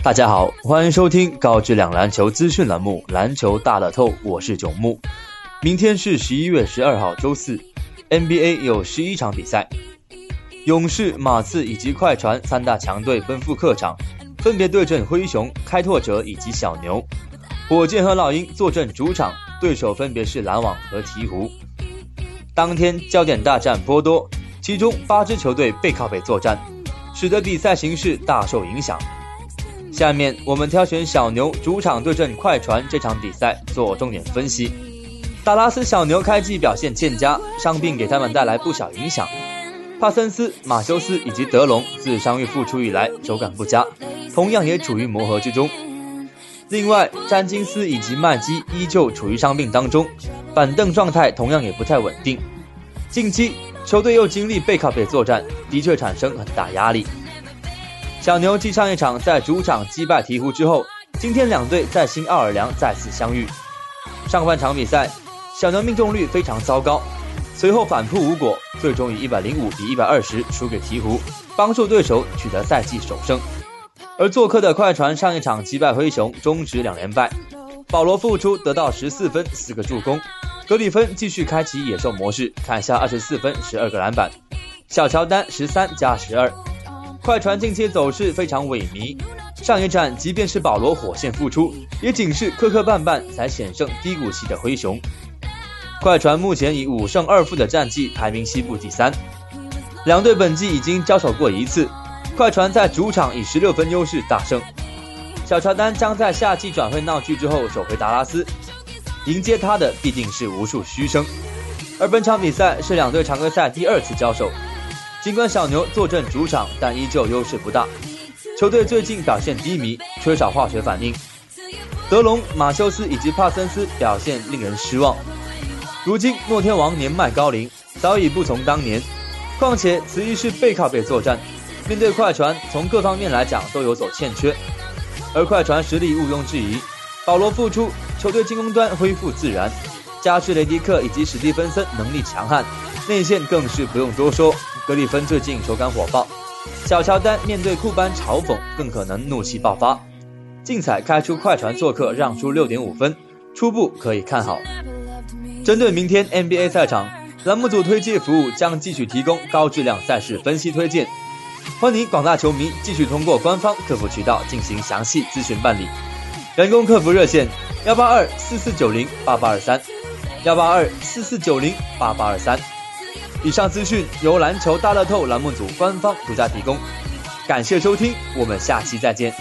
大家好，欢迎收听高质量篮球资讯栏目《篮球大乐透》，我是九木。明天是十一月十二号，周四，NBA 有十一场比赛，勇士、马刺以及快船三大强队奔赴客场，分别对阵灰熊、开拓者以及小牛；火箭和老鹰坐镇主场，对手分别是篮网和鹈鹕。当天焦点大战颇多，其中八支球队背靠背作战，使得比赛形势大受影响。下面我们挑选小牛主场对阵快船这场比赛做重点分析。达拉斯小牛开季表现欠佳，伤病给他们带来不小影响。帕森斯、马修斯以及德隆自伤愈复出以来手感不佳，同样也处于磨合之中。另外，詹金斯以及麦基依旧处于伤病当中，板凳状态同样也不太稳定。近期球队又经历背靠背作战，的确产生很大压力。小牛继上一场在主场击败鹈鹕之后，今天两队在新奥尔良再次相遇。上半场比赛。小牛命中率非常糟糕，随后反扑无果，最终以一百零五比一百二十输给鹈鹕，帮助对手取得赛季首胜。而做客的快船上一场击败灰熊，终止两连败。保罗复出得到十四分四个助攻，格里芬继续开启野兽模式，砍下二十四分十二个篮板，小乔丹十三加十二。快船近期走势非常萎靡，上一战即便是保罗火线复出，也仅是磕磕绊绊才险胜低谷期的灰熊。快船目前以五胜二负的战绩排名西部第三，两队本季已经交手过一次，快船在主场以十六分优势大胜。小乔丹将在夏季转会闹剧之后首回达拉斯，迎接他的必定是无数嘘声。而本场比赛是两队常规赛第二次交手，尽管小牛坐镇主场，但依旧优势不大。球队最近表现低迷，缺少化学反应。德隆、马修斯以及帕森斯表现令人失望。如今诺天王年迈高龄，早已不从当年。况且此役是背靠背作战，面对快船，从各方面来讲都有所欠缺。而快船实力毋庸置疑，保罗复出，球队进攻端恢复自然，加之雷迪克以及史蒂芬森能力强悍，内线更是不用多说。格里芬最近手感火爆，小乔丹面对库班嘲讽，更可能怒气爆发。竞彩开出快船做客让出六点五分，初步可以看好。针对明天 NBA 赛场，栏目组推介服务将继续提供高质量赛事分析推荐，欢迎广大球迷继续通过官方客服渠道进行详细咨询办理。人工客服热线：幺八二四四九零八八二三，幺八二四四九零八八二三。以上资讯由篮球大乐透栏目组官方独家提供，感谢收听，我们下期再见。